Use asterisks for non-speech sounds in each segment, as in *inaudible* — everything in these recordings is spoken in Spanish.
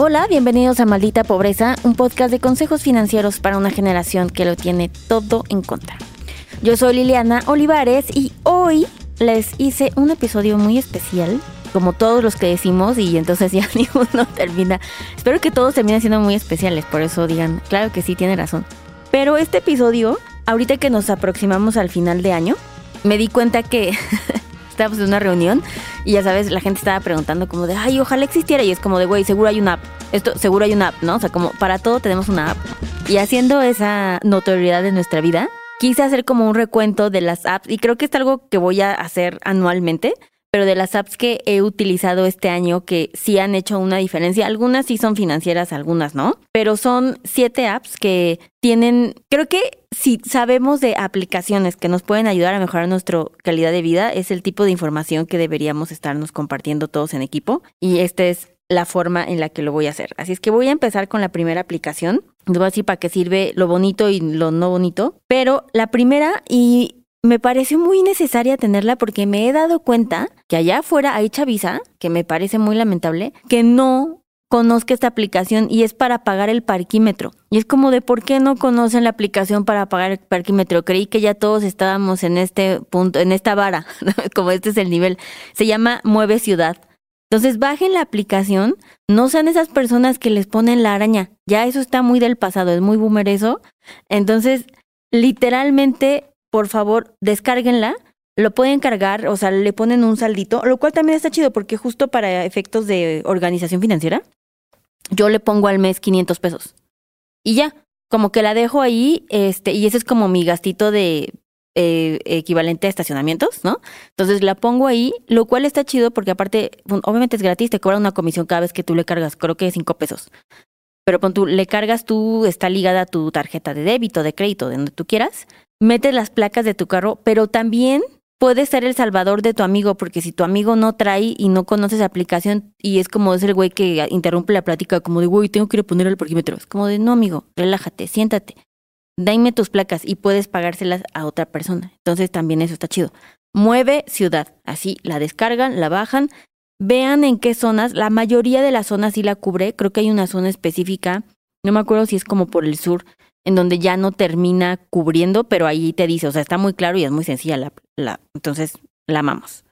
Hola, bienvenidos a Maldita Pobreza, un podcast de consejos financieros para una generación que lo tiene todo en contra. Yo soy Liliana Olivares y hoy les hice un episodio muy especial, como todos los que decimos, y entonces *laughs* ya ninguno termina. Espero que todos terminen siendo muy especiales, por eso digan, claro que sí, tiene razón. Pero este episodio, ahorita que nos aproximamos al final de año, me di cuenta que *laughs* estábamos en una reunión y ya sabes, la gente estaba preguntando como de, ay, ojalá existiera. Y es como de, güey, seguro hay una app. Esto, seguro hay una app, ¿no? O sea, como para todo tenemos una app. Y haciendo esa notoriedad de nuestra vida, quise hacer como un recuento de las apps y creo que es algo que voy a hacer anualmente pero de las apps que he utilizado este año que sí han hecho una diferencia, algunas sí son financieras, algunas no, pero son siete apps que tienen, creo que si sabemos de aplicaciones que nos pueden ayudar a mejorar nuestra calidad de vida, es el tipo de información que deberíamos estarnos compartiendo todos en equipo y esta es la forma en la que lo voy a hacer. Así es que voy a empezar con la primera aplicación. Les voy a decir para qué sirve lo bonito y lo no bonito. Pero la primera, y me pareció muy necesaria tenerla porque me he dado cuenta que allá afuera hay chaviza, que me parece muy lamentable, que no conozca esta aplicación y es para pagar el parquímetro. Y es como de por qué no conocen la aplicación para pagar el parquímetro. Creí que ya todos estábamos en este punto, en esta vara, *laughs* como este es el nivel. Se llama Mueve Ciudad. Entonces bajen la aplicación, no sean esas personas que les ponen la araña. Ya eso está muy del pasado, es muy boomer eso. Entonces, literalmente por favor, descárguenla. Lo pueden cargar, o sea, le ponen un saldito, lo cual también está chido porque justo para efectos de organización financiera, yo le pongo al mes 500 pesos. Y ya, como que la dejo ahí, este, y ese es como mi gastito de eh, equivalente a estacionamientos, ¿no? Entonces la pongo ahí, lo cual está chido porque aparte, obviamente es gratis, te cobran una comisión cada vez que tú le cargas, creo que es 5 pesos. Pero cuando tú le cargas, tú está ligada a tu tarjeta de débito, de crédito, de donde tú quieras, metes las placas de tu carro, pero también puedes ser el salvador de tu amigo, porque si tu amigo no trae y no conoces la aplicación y es como es el güey que interrumpe la plática, como de, güey, tengo que ir a poner el parquímetro. Es como de, no, amigo, relájate, siéntate, dame tus placas y puedes pagárselas a otra persona. Entonces también eso está chido. Mueve ciudad, así la descargan, la bajan, vean en qué zonas, la mayoría de las zonas sí la cubre, creo que hay una zona específica, no me acuerdo si es como por el sur, en donde ya no termina cubriendo, pero ahí te dice, o sea, está muy claro y es muy sencilla la, entonces la amamos.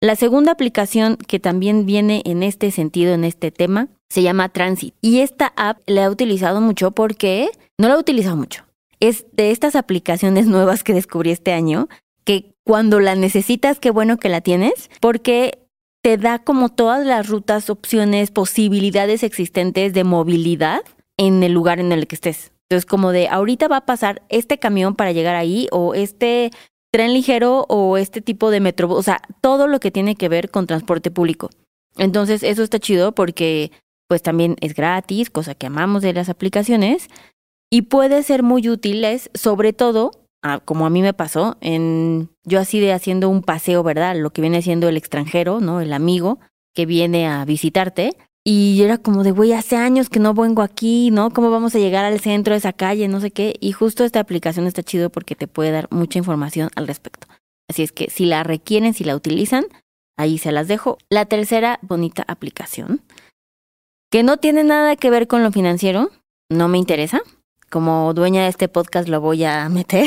La segunda aplicación que también viene en este sentido, en este tema, se llama Transit. Y esta app la he utilizado mucho porque no la he utilizado mucho. Es de estas aplicaciones *laughs* nuevas que descubrí este año, que cuando la necesitas, qué bueno que la tienes, porque te da como todas las rutas, opciones, posibilidades existentes de movilidad en el lugar en el que estés. Entonces, como de ahorita va a pasar este camión para llegar ahí o este tren ligero o este tipo de metro, o sea, todo lo que tiene que ver con transporte público. Entonces, eso está chido porque pues también es gratis, cosa que amamos de las aplicaciones y puede ser muy útiles, sobre todo, ah, como a mí me pasó, en yo así de haciendo un paseo, ¿verdad? Lo que viene siendo el extranjero, ¿no? El amigo que viene a visitarte y era como de, güey, hace años que no vengo aquí, ¿no? ¿Cómo vamos a llegar al centro de esa calle? No sé qué. Y justo esta aplicación está chido porque te puede dar mucha información al respecto. Así es que si la requieren, si la utilizan, ahí se las dejo. La tercera bonita aplicación, que no tiene nada que ver con lo financiero, no me interesa. Como dueña de este podcast lo voy a *laughs* meter.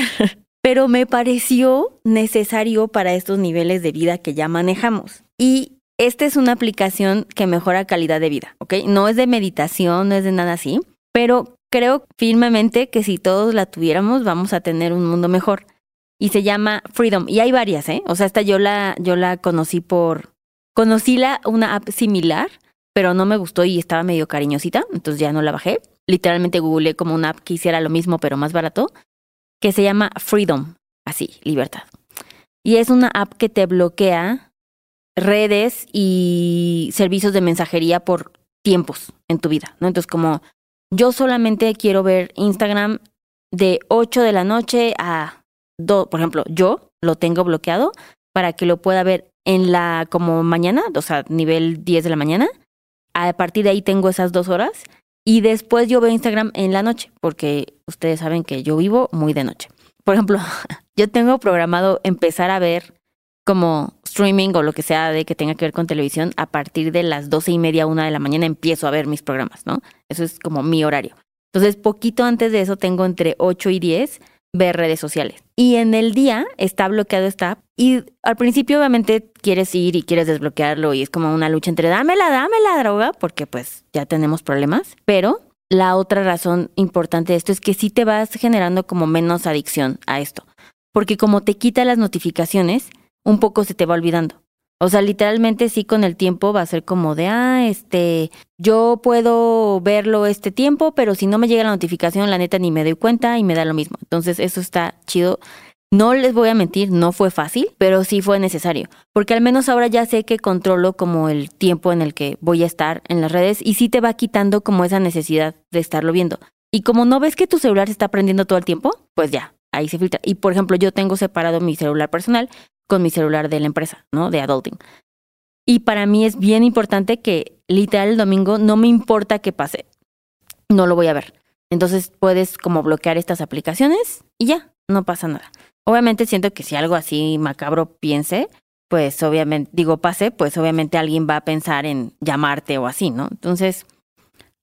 Pero me pareció necesario para estos niveles de vida que ya manejamos. Y esta es una aplicación que mejora calidad de vida, ¿ok? No es de meditación, no es de nada así, pero creo firmemente que si todos la tuviéramos vamos a tener un mundo mejor. Y se llama Freedom. Y hay varias, ¿eh? O sea, esta yo la, yo la conocí por... Conocí la, una app similar, pero no me gustó y estaba medio cariñosita, entonces ya no la bajé. Literalmente googleé como una app que hiciera lo mismo, pero más barato, que se llama Freedom. Así, libertad. y es una app que te bloquea redes y servicios de mensajería por tiempos en tu vida, ¿no? Entonces, como yo solamente quiero ver Instagram de 8 de la noche a 2, por ejemplo, yo lo tengo bloqueado para que lo pueda ver en la como mañana, o sea, nivel 10 de la mañana. A partir de ahí tengo esas dos horas y después yo veo Instagram en la noche, porque ustedes saben que yo vivo muy de noche. Por ejemplo, *laughs* yo tengo programado empezar a ver como streaming o lo que sea de que tenga que ver con televisión, a partir de las doce y media, una de la mañana empiezo a ver mis programas, ¿no? Eso es como mi horario. Entonces, poquito antes de eso tengo entre 8 y 10 ver redes sociales. Y en el día está bloqueado esta app. Y al principio obviamente quieres ir y quieres desbloquearlo y es como una lucha entre dámela, dame la droga, porque pues ya tenemos problemas. Pero la otra razón importante de esto es que sí te vas generando como menos adicción a esto. Porque como te quita las notificaciones, un poco se te va olvidando. O sea, literalmente sí con el tiempo va a ser como de, ah, este, yo puedo verlo este tiempo, pero si no me llega la notificación, la neta ni me doy cuenta y me da lo mismo. Entonces eso está chido. No les voy a mentir, no fue fácil, pero sí fue necesario, porque al menos ahora ya sé que controlo como el tiempo en el que voy a estar en las redes y sí te va quitando como esa necesidad de estarlo viendo. Y como no ves que tu celular se está prendiendo todo el tiempo, pues ya, ahí se filtra. Y por ejemplo, yo tengo separado mi celular personal con mi celular de la empresa, ¿no? De adulting. Y para mí es bien importante que literal el domingo no me importa que pase, no lo voy a ver. Entonces puedes como bloquear estas aplicaciones y ya, no pasa nada. Obviamente siento que si algo así macabro piense, pues obviamente, digo pase, pues obviamente alguien va a pensar en llamarte o así, ¿no? Entonces,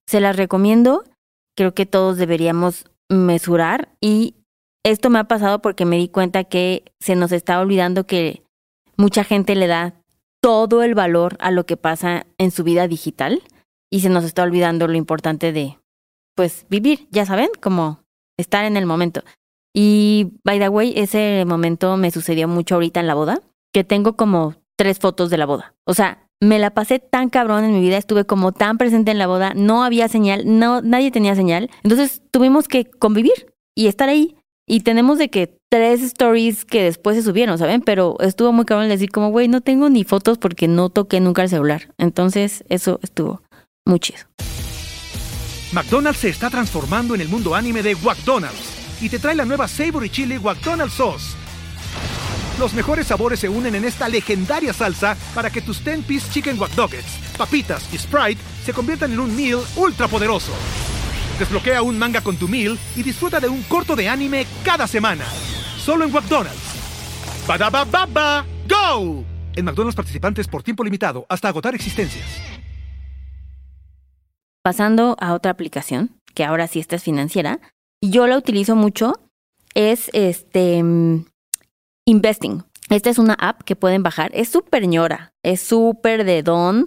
se las recomiendo. Creo que todos deberíamos mesurar y esto me ha pasado porque me di cuenta que se nos está olvidando que mucha gente le da todo el valor a lo que pasa en su vida digital y se nos está olvidando lo importante de, pues, vivir, ya saben, como estar en el momento. Y, by the way, ese momento me sucedió mucho ahorita en la boda, que tengo como tres fotos de la boda. O sea, me la pasé tan cabrón en mi vida, estuve como tan presente en la boda, no había señal, no, nadie tenía señal. Entonces tuvimos que convivir y estar ahí y tenemos de que tres stories que después se subieron, ¿saben? Pero estuvo muy cabrón decir como, güey, no tengo ni fotos porque no toqué nunca el celular. Entonces, eso estuvo muy chido. McDonald's se está transformando en el mundo anime de McDonald's y te trae la nueva Savory Chili McDonald's Sauce. Los mejores sabores se unen en esta legendaria salsa para que tus 10-piece chicken wack papitas y Sprite se conviertan en un meal ultra poderoso. Desbloquea un manga con tu meal y disfruta de un corto de anime cada semana. Solo en McDonald's. baba ¡Go! En McDonald's participantes por tiempo limitado hasta agotar existencias. Pasando a otra aplicación, que ahora sí esta es financiera, yo la utilizo mucho, es este mm, Investing. Esta es una app que pueden bajar. Es súper ñora, es súper de don.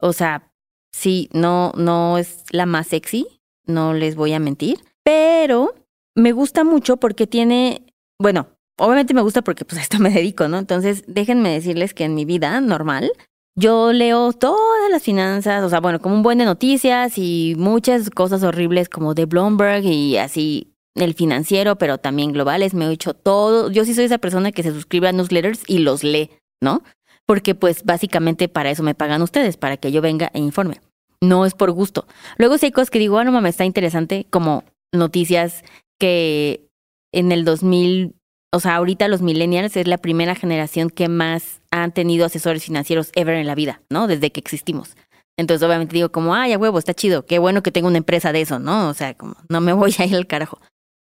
O sea, sí, no, no es la más sexy, no les voy a mentir, pero me gusta mucho porque tiene, bueno, obviamente me gusta porque pues *laughs* a esto me dedico, ¿no? Entonces, déjenme decirles que en mi vida normal yo leo todas las finanzas, o sea, bueno, como un buen de noticias y muchas cosas horribles como de Bloomberg y así el financiero, pero también globales, me he hecho todo. Yo sí soy esa persona que se suscribe a newsletters y los lee, ¿no? Porque pues básicamente para eso me pagan ustedes, para que yo venga e informe no es por gusto. Luego sí hay cosas que digo, ah, no mames, está interesante, como noticias que en el 2000, o sea, ahorita los millennials es la primera generación que más han tenido asesores financieros ever en la vida, ¿no? Desde que existimos. Entonces, obviamente digo como, ay, a huevo, está chido, qué bueno que tengo una empresa de eso, ¿no? O sea, como, no me voy a ir al carajo.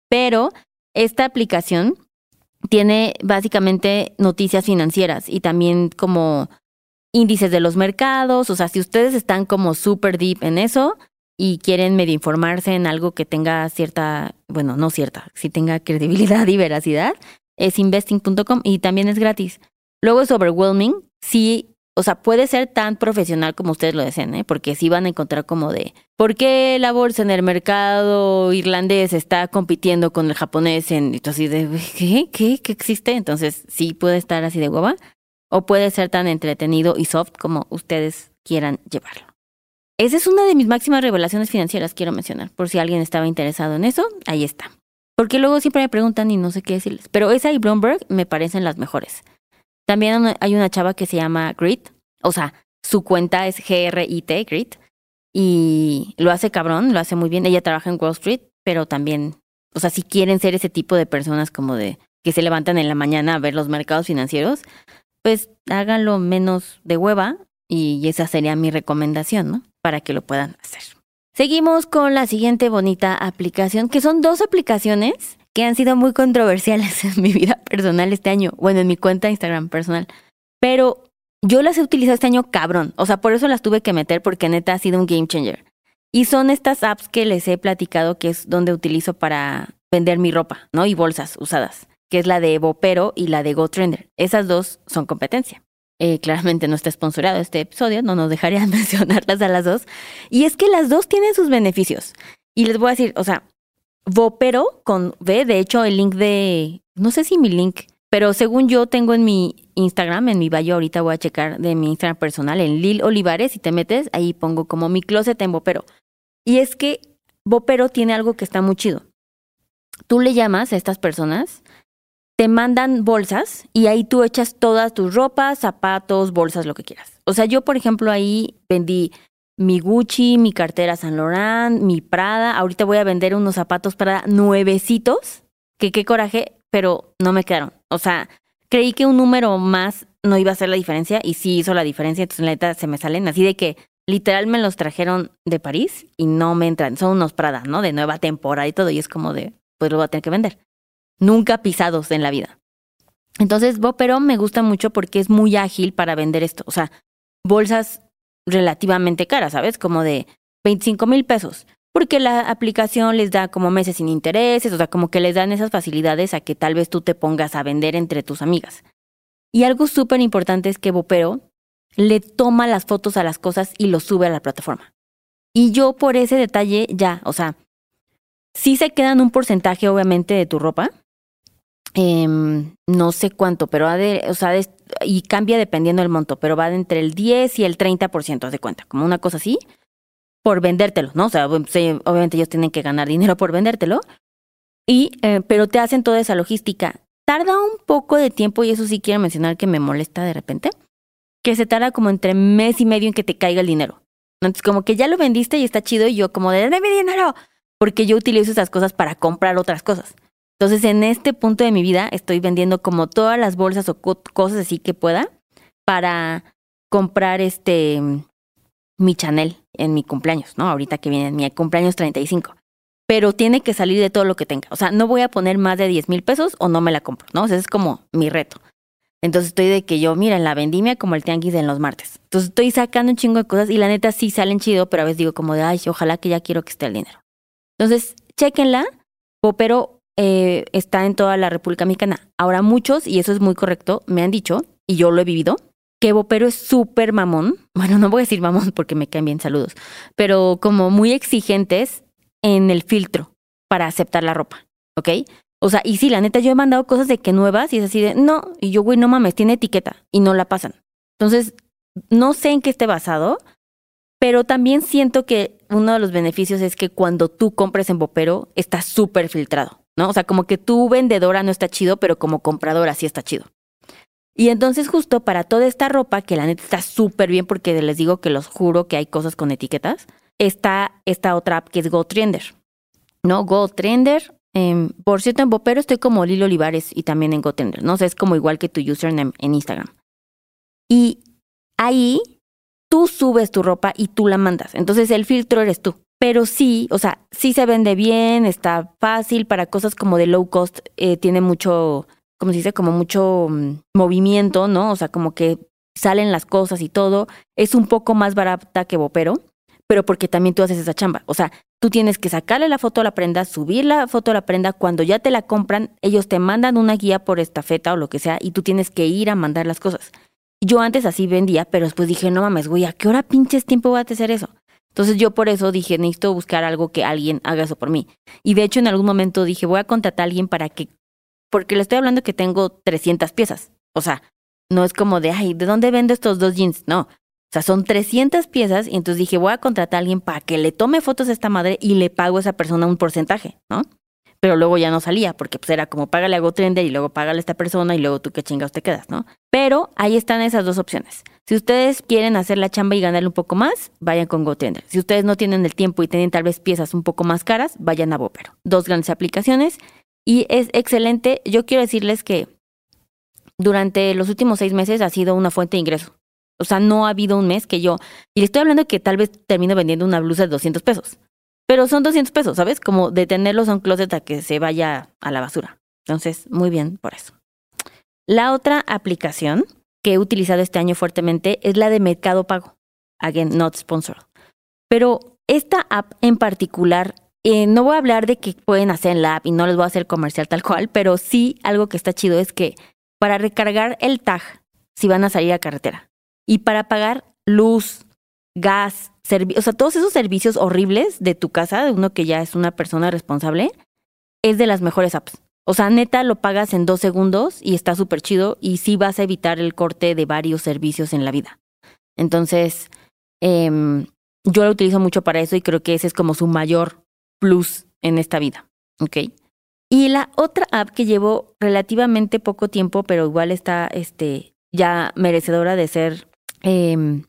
Pero esta aplicación tiene básicamente noticias financieras y también como índices de los mercados, o sea, si ustedes están como super deep en eso y quieren medio informarse en algo que tenga cierta, bueno, no cierta, si tenga credibilidad y veracidad, es investing.com y también es gratis. Luego es overwhelming, sí, o sea, puede ser tan profesional como ustedes lo deseen, ¿eh? porque sí van a encontrar como de, ¿por qué la bolsa en el mercado irlandés está compitiendo con el japonés en, entonces, de, ¿qué? ¿Qué? ¿Qué existe? Entonces, sí puede estar así de hueva o puede ser tan entretenido y soft como ustedes quieran llevarlo. Esa es una de mis máximas revelaciones financieras, quiero mencionar, por si alguien estaba interesado en eso, ahí está. Porque luego siempre me preguntan y no sé qué decirles, pero esa y Bloomberg me parecen las mejores. También hay una chava que se llama Grit, o sea, su cuenta es G-R-I-T, Grit, y lo hace cabrón, lo hace muy bien. Ella trabaja en Wall Street, pero también, o sea, si quieren ser ese tipo de personas como de que se levantan en la mañana a ver los mercados financieros, pues háganlo menos de hueva y esa sería mi recomendación, ¿no? Para que lo puedan hacer. Seguimos con la siguiente bonita aplicación, que son dos aplicaciones que han sido muy controversiales *laughs* en mi vida personal este año, bueno, en mi cuenta Instagram personal, pero yo las he utilizado este año cabrón, o sea, por eso las tuve que meter porque neta ha sido un game changer. Y son estas apps que les he platicado que es donde utilizo para vender mi ropa, ¿no? Y bolsas usadas, que es la de Vopero y la de GoTrender. Esas dos son competencia. Eh, claramente no está sponsorado este episodio, no nos dejaría *laughs* mencionarlas a las dos. Y es que las dos tienen sus beneficios. Y les voy a decir, o sea, Vopero con V, de hecho el link de, no sé si mi link, pero según yo tengo en mi Instagram, en mi bio, ahorita voy a checar de mi Instagram personal, en Lil Olivares, si te metes, ahí pongo como mi closet en Vopero. Y es que Vopero tiene algo que está muy chido. Tú le llamas a estas personas, te mandan bolsas y ahí tú echas todas tus ropas, zapatos, bolsas, lo que quieras. O sea, yo, por ejemplo, ahí vendí mi Gucci, mi cartera San Laurent, mi Prada. Ahorita voy a vender unos zapatos Prada nuevecitos, que qué coraje, pero no me quedaron. O sea, creí que un número más no iba a hacer la diferencia y sí hizo la diferencia, entonces la neta se me salen así de que literal me los trajeron de París y no me entran. Son unos Prada, ¿no? De nueva temporada y todo y es como de, pues lo voy a tener que vender. Nunca pisados en la vida. Entonces, Vopero me gusta mucho porque es muy ágil para vender esto. O sea, bolsas relativamente caras, ¿sabes? Como de 25 mil pesos. Porque la aplicación les da como meses sin intereses, o sea, como que les dan esas facilidades a que tal vez tú te pongas a vender entre tus amigas. Y algo súper importante es que Vopero le toma las fotos a las cosas y lo sube a la plataforma. Y yo por ese detalle ya, o sea, sí se quedan un porcentaje obviamente de tu ropa, Em, no sé cuánto, pero ha de, o sea, y cambia dependiendo del monto, pero va de entre el 10 y el 30% de cuenta, como una cosa así, por vendértelo, ¿no? O sea, obviamente ellos tienen que ganar dinero por vendértelo, y, eh, pero te hacen toda esa logística. Tarda un poco de tiempo, y eso sí quiero mencionar que me molesta de repente, que se tarda como entre mes y medio en que te caiga el dinero. Entonces, como que ya lo vendiste y está chido, y yo como de, dame mi dinero, porque yo utilizo esas cosas para comprar otras cosas. Entonces, en este punto de mi vida estoy vendiendo como todas las bolsas o cosas así que pueda para comprar este mi Chanel en mi cumpleaños, ¿no? Ahorita que viene mi cumpleaños 35. Pero tiene que salir de todo lo que tenga. O sea, no voy a poner más de 10 mil pesos o no me la compro, ¿no? O es como mi reto. Entonces estoy de que yo, mira, en la vendimia como el tianguis en los martes. Entonces estoy sacando un chingo de cosas y la neta sí salen chido, pero a veces digo como de, ay, ojalá que ya quiero que esté el dinero. Entonces, chéquenla, pero eh, está en toda la República Mexicana. Ahora muchos, y eso es muy correcto, me han dicho, y yo lo he vivido, que Vopero es súper mamón. *laughs* Bueno, no voy a decir mamón porque me caen bien saludos, pero como muy exigentes en el filtro para aceptar la ropa, ¿ok? O sea, y sí, la neta, yo he mandado cosas de que nuevas y es así de, no, y yo, güey, no mames, tiene etiqueta y no la pasan. Entonces, no sé en qué esté basado, pero también siento que uno de los beneficios es que cuando tú compres en Vopero, está súper filtrado. ¿No? O sea, como que tu vendedora no está chido, pero como compradora sí está chido. Y entonces justo para toda esta ropa, que la neta está súper bien porque les digo que los juro que hay cosas con etiquetas, está esta otra app que es GoTrender. ¿No? GoTrender. Eh, por cierto, en Bopero estoy como Lilo Olivares y también en GoTrender, ¿no? O sea, es como igual que tu username en Instagram. Y ahí tú subes tu ropa y tú la mandas. Entonces el filtro eres tú pero sí, o sea, sí se vende bien, está fácil para cosas como de low cost, eh, tiene mucho, como se dice, como mucho mm, movimiento, ¿no? O sea, como que salen las cosas y todo. Es un poco más barata que Vopero, pero porque también tú haces esa chamba. O sea, tú tienes que sacarle la foto a la prenda, subir la foto a la prenda. Cuando ya te la compran, ellos te mandan una guía por estafeta o lo que sea y tú tienes que ir a mandar las cosas. Yo antes así vendía, pero después dije, no mames, güey, ¿a qué hora pinches tiempo voy a hacer eso? Entonces yo por eso dije, necesito buscar algo que alguien haga eso por mí. Y de hecho en algún momento dije, voy a contratar a alguien para que, porque le estoy hablando que tengo 300 piezas. O sea, no es como de, ay, ¿de dónde vendo estos dos jeans? No. O sea, son 300 piezas y entonces dije, voy a contratar a alguien para que le tome fotos a esta madre y le pago a esa persona un porcentaje, ¿no? Pero luego ya no salía, porque pues era como págale a GoTrender y luego págale a esta persona y luego tú qué chingados te quedas, ¿no? Pero ahí están esas dos opciones. Si ustedes quieren hacer la chamba y ganarle un poco más, vayan con GoTrender. Si ustedes no tienen el tiempo y tienen tal vez piezas un poco más caras, vayan a Bopero. Dos grandes aplicaciones y es excelente. Yo quiero decirles que durante los últimos seis meses ha sido una fuente de ingreso. O sea, no ha habido un mes que yo... Y le estoy hablando que tal vez termino vendiendo una blusa de 200 pesos. Pero son 200 pesos, ¿sabes? Como de tenerlos en un closet a que se vaya a la basura. Entonces, muy bien por eso. La otra aplicación que he utilizado este año fuertemente es la de Mercado Pago. Again, not sponsored. Pero esta app en particular, eh, no voy a hablar de que pueden hacer en la app y no les voy a hacer comercial tal cual, pero sí algo que está chido es que para recargar el tag, si van a salir a carretera, y para pagar luz, gas, o sea, todos esos servicios horribles de tu casa, de uno que ya es una persona responsable, es de las mejores apps. O sea, neta, lo pagas en dos segundos y está súper chido y sí vas a evitar el corte de varios servicios en la vida. Entonces, em, yo lo utilizo mucho para eso y creo que ese es como su mayor plus en esta vida. ¿Ok? Y la otra app que llevo relativamente poco tiempo, pero igual está este, ya merecedora de ser, eh,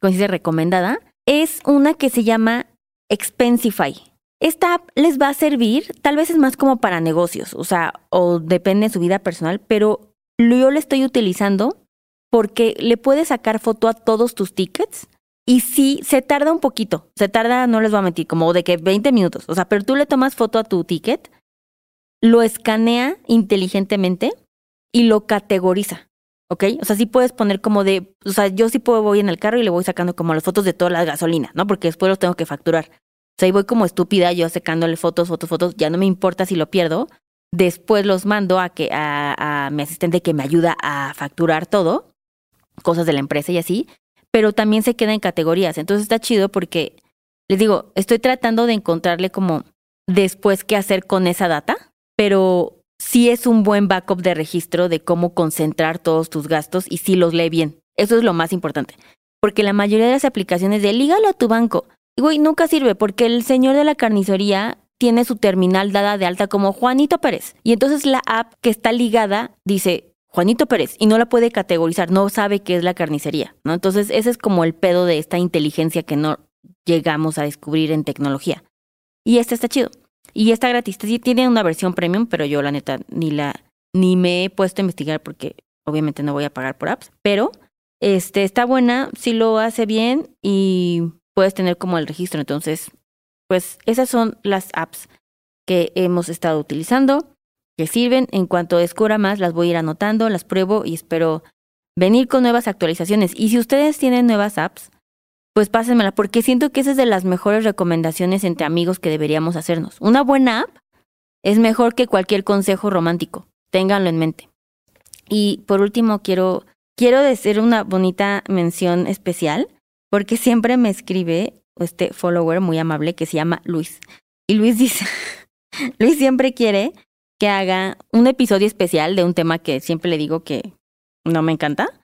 recomendada, es una que se llama Expensify. Esta app les va a servir, tal vez es más como para negocios, o sea, o depende de su vida personal, pero yo le estoy utilizando porque le puedes sacar foto a todos tus tickets y sí, se tarda un poquito, se tarda, no les voy a mentir, como de que 20 minutos, o sea, pero tú le tomas foto a tu ticket, lo escanea inteligentemente y lo categoriza. ¿Ok? O sea, sí puedes poner como de, o sea, yo sí puedo, voy en el carro y le voy sacando como las fotos de toda la gasolina, ¿no? Porque después los tengo que facturar. O sea, ahí voy como estúpida yo sacándole fotos, fotos, fotos, ya no me importa si lo pierdo. Después los mando a que a, a mi asistente que me ayuda a facturar todo, cosas de la empresa y así, pero también se queda en categorías. Entonces está chido porque les digo, estoy tratando de encontrarle como después qué hacer con esa data, pero sí es un buen backup de registro de cómo concentrar todos tus gastos y si los lee bien. Eso es lo más importante. Porque la mayoría de las aplicaciones de lígalo a tu banco, güey, nunca sirve porque el señor de la carnicería tiene su terminal dada de alta como Juanito Pérez. Y entonces la app que está ligada dice Juanito Pérez y no la puede categorizar, no sabe qué es la carnicería, ¿no? Entonces ese es como el pedo de esta inteligencia que no llegamos a descubrir en tecnología. Y este está chido. Y está gratis. Sí, tiene una versión premium, pero yo la neta ni la ni me he puesto a investigar porque obviamente no voy a pagar por apps, pero este está buena, sí lo hace bien y puedes tener como el registro. Entonces, pues esas son las apps que hemos estado utilizando, que sirven. En cuanto descubra más, las voy a ir anotando, las pruebo y espero venir con nuevas actualizaciones. Y si ustedes tienen nuevas apps, pues pásenmela, porque siento que esa es de las mejores recomendaciones entre amigos que deberíamos hacernos. Una buena app es mejor que cualquier consejo romántico. Ténganlo en mente. Y por último, quiero, quiero decir una bonita mención especial, porque siempre me escribe este follower muy amable que se llama Luis. Y Luis dice, *laughs* Luis siempre quiere que haga un episodio especial de un tema que siempre le digo que no me encanta.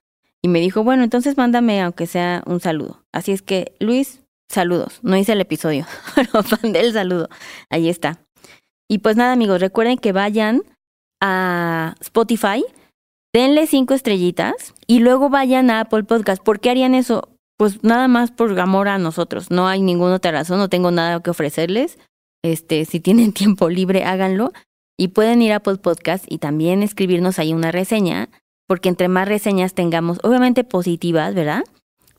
Y me dijo, bueno, entonces mándame aunque sea un saludo. Así es que, Luis, saludos. No hice el episodio, *laughs* pero mandé el saludo. Ahí está. Y pues nada, amigos, recuerden que vayan a Spotify, denle cinco estrellitas y luego vayan a Apple Podcast. ¿Por qué harían eso? Pues nada más por amor a nosotros. No hay ninguna otra razón, no tengo nada que ofrecerles. Este, si tienen *laughs* tiempo libre, háganlo. Y pueden ir a Apple Podcast y también escribirnos ahí una reseña porque entre más reseñas tengamos, obviamente positivas, ¿verdad?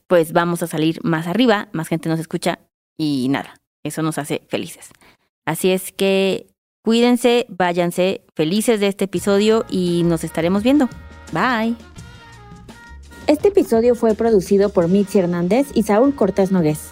Pues vamos a salir más arriba, más gente nos escucha y nada, eso nos hace felices. Así es que cuídense, váyanse felices de este episodio y nos estaremos viendo. Bye. Este episodio fue producido por Mitzi Hernández y Saúl Cortés Nogués.